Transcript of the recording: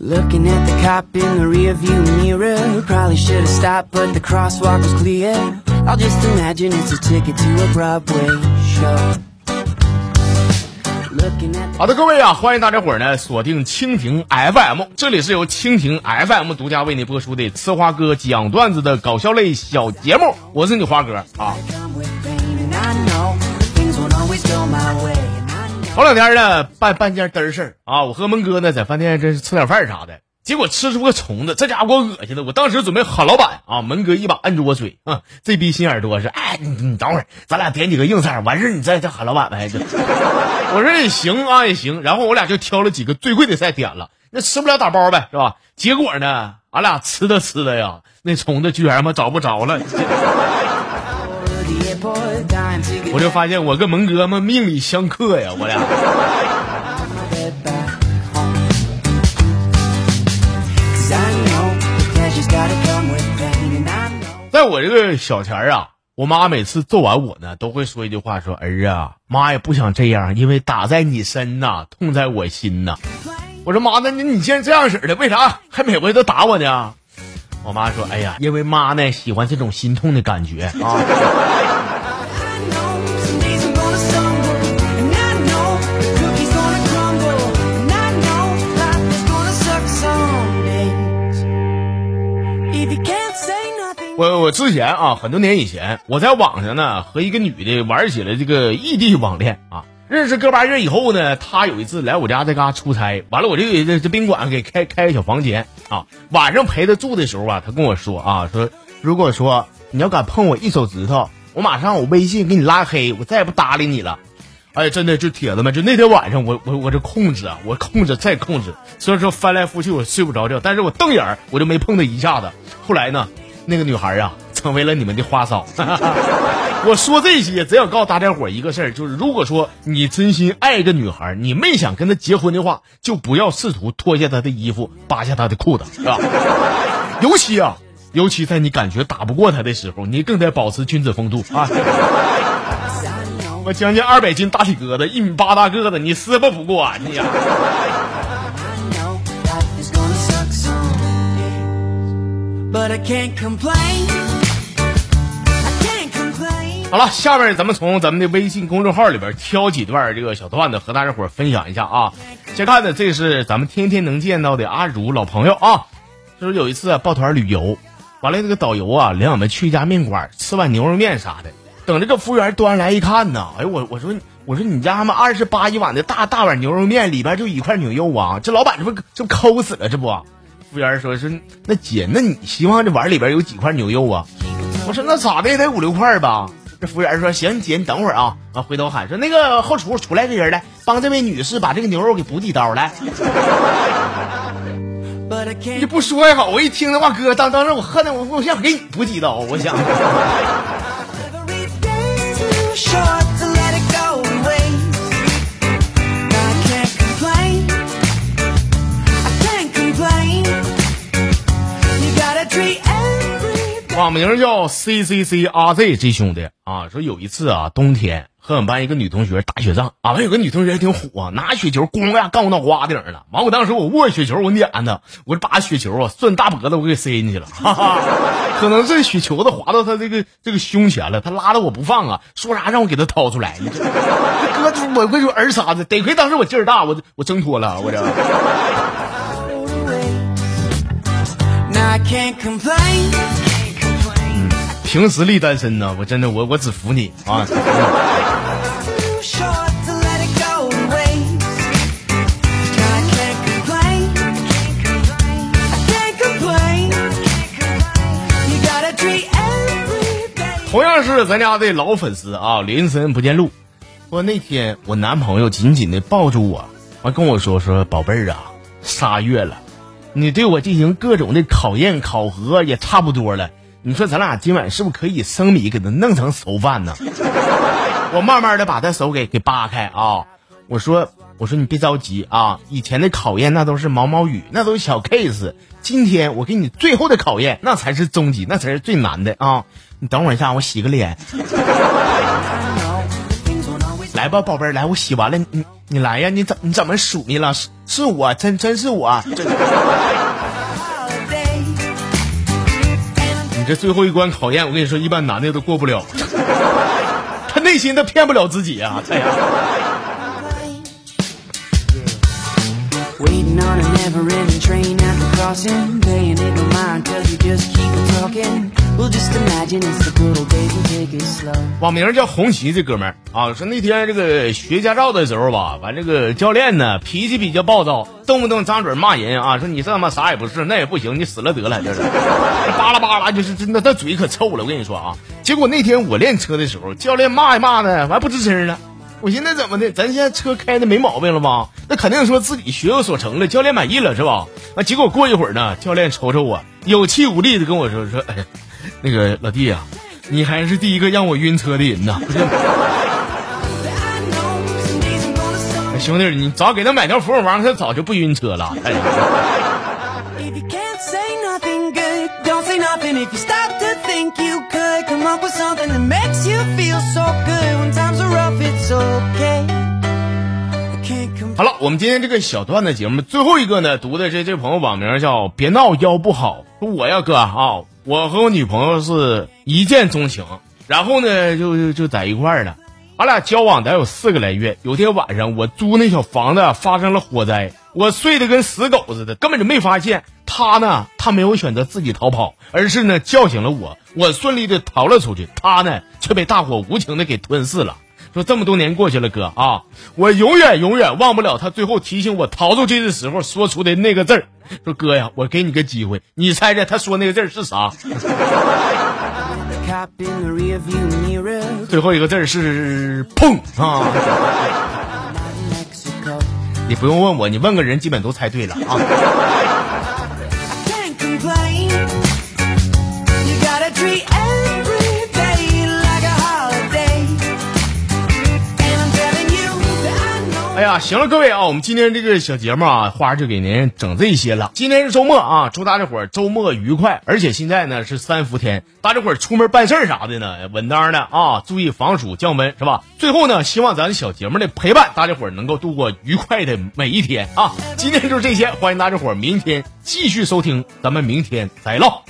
Looking at the cop in the rearview mirror. Probably should have stopped, but the crosswalk was clear. I'll just imagine it's a ticket to a Broadway show. Looking at the 好的，各位啊，欢迎大家伙儿呢锁定蜻蜓 FM，这里是由蜻蜓 FM 独家为你播出的呲花哥讲段子的搞笑类小节目，我是你花哥啊。头两天呢办办件嘚事儿啊，我和蒙哥呢在饭店这是吃点饭啥的，结果吃出个虫子，这家伙给我恶心的，我当时准备喊老板啊，蒙哥一把摁住我嘴啊，这逼心眼多是，哎，你你等会儿，咱俩点几个硬菜，完事儿你再再喊老板呗。我说也行啊也行，然后我俩就挑了几个最贵的菜点了，那吃不了打包呗是吧？结果呢，俺俩吃的吃的呀，那虫子居然他妈找不着了。我就发现我跟蒙哥们命里相克呀，我俩。在我这个小前儿啊，我妈每次揍完我呢，都会说一句话，说儿啊，妈也不想这样，因为打在你身呐，痛在我心呐。我说妈，那你你既然这样式的，为啥还每回都打我呢？我妈说，哎呀，因为妈呢喜欢这种心痛的感觉啊。我我之前啊，很多年以前，我在网上呢和一个女的玩起了这个异地网恋啊。认识个把月以后呢，她有一次来我家这嘎出差，完了我就给这这宾馆给开开个小房间啊。晚上陪她住的时候啊，她跟我说啊，说如果说你要敢碰我一手指头，我马上我微信给你拉黑，我再也不搭理你了。哎，真的，就铁子们，就那天晚上我我我这控制啊，我控制再控制，虽然说翻来覆去我睡不着觉，但是我瞪眼我就没碰她一下子。后来呢，那个女孩啊，成为了你们的花嫂。我说这些，只想告诉大家伙一个事儿，就是如果说你真心爱一个女孩，你没想跟她结婚的话，就不要试图脱下她的衣服，扒下她的裤子，是吧？尤其啊，尤其在你感觉打不过她的时候，你更得保持君子风度啊。我将近二百斤大体格子，一米八大个子，你撕巴不过啊你呀、I can't complain. 好了，下面咱们从咱们的微信公众号里边挑几段这个小段子和大家伙儿分享一下啊。先看的这是咱们天天能见到的阿如老朋友啊，就是有一次抱团旅游，完了那个导游啊领我们去一家面馆吃碗牛肉面啥的，等这个服务员端来一看呢，哎我我说我说你家他妈二十八一碗的大大碗牛肉面里边就一块牛肉啊，这老板这不这不抠死了这不？服务员说说那姐，那你希望这碗里边有几块牛肉啊？我说那咋的也得五六块吧。这服务员说行，姐你等会儿啊啊，回头喊说那个后厨出来个人来，帮这位女士把这个牛肉给补几刀来。你不说还好，我一听的话，哥当当时我恨的我我想给你补几刀，我想。网名叫 C C C R Z 这兄弟啊，说有一次啊，冬天和我们班一个女同学打雪仗，啊，们有个女同学还挺虎啊，拿雪球咣呀干我脑瓜顶上了。完我当时我握雪球，我撵她，我就把雪球啊顺大脖子我给塞进去了，哈哈，可能这雪球子滑到她这个这个胸前了，她拉着我不放啊，说啥让我给她掏出来。哥，我跟你说儿啥的，得亏当时我劲儿大，我我挣脱了，我这。Now I can't complain. 凭实力单身呢，我真的我我只服你啊！同样是咱家的老粉丝啊，林森不见路。说那天我男朋友紧紧的抱住我，完跟我说说宝贝儿啊，仨月了，你对我进行各种的考验考核也差不多了。你说咱俩今晚是不是可以生米给他弄成熟饭呢？我慢慢的把他手给给扒开啊，我说我说你别着急啊，以前的考验那都是毛毛雨，那都是小 case，今天我给你最后的考验，那才是终极，那才是最难的啊！你等我一下，我洗个脸。来吧，宝贝儿，来，我洗完了，你你来呀，你怎你怎么数你了？是是我，真真是我，真这最后一关考验，我跟你说，一般男的都过不了。他内心他骗不了自己啊！哎呀，网名叫红旗这哥们儿啊，说那天这个学驾照的时候吧，完这个教练呢脾气比较暴躁，动不动张嘴骂人啊，说你这他妈啥也不是，那也不行，你死了得了，就是巴拉巴拉，就是真的，他嘴可臭了，我跟你说啊。结果那天我练车的时候，教练骂呀骂的，完不吱声了。我寻思怎么的，咱现在车开的没毛病了吧？那肯定说自己学有所成了，教练满意了是吧？啊，结果过一会儿呢，教练瞅瞅我，有气无力的跟我说说，哎，那个老弟呀、你还是第一个让我晕车的人呢。兄弟，你早给他买条芙蓉房，他早就不晕车了。好了，我们今天这个小段子节目最后一个呢，读的这这朋友网名叫别闹，腰不好，我呀，哥啊。我和我女朋友是一见钟情，然后呢就就就在一块儿了。俺俩交往得有四个来月，有天晚上我租那小房子发生了火灾，我睡得跟死狗似的，根本就没发现。他呢，他没有选择自己逃跑，而是呢叫醒了我，我顺利的逃了出去，他呢却被大火无情的给吞噬了。说这么多年过去了，哥啊，我永远永远忘不了他最后提醒我逃出去的时候说出的那个字儿。说哥呀，我给你个机会，你猜猜他说那个字儿是啥最后一个字儿是碰啊你不用问我，你问个人基本都猜对了啊。行了，各位啊，我们今天这个小节目啊，花儿就给您整这些了。今天是周末啊，祝大家伙周末愉快。而且现在呢是三伏天，大家伙出门办事儿啥的呢，稳当的啊，注意防暑降温，是吧？最后呢，希望咱小节目的陪伴，大家伙能够度过愉快的每一天啊。今天就是这些，欢迎大家伙明天继续收听，咱们明天再唠。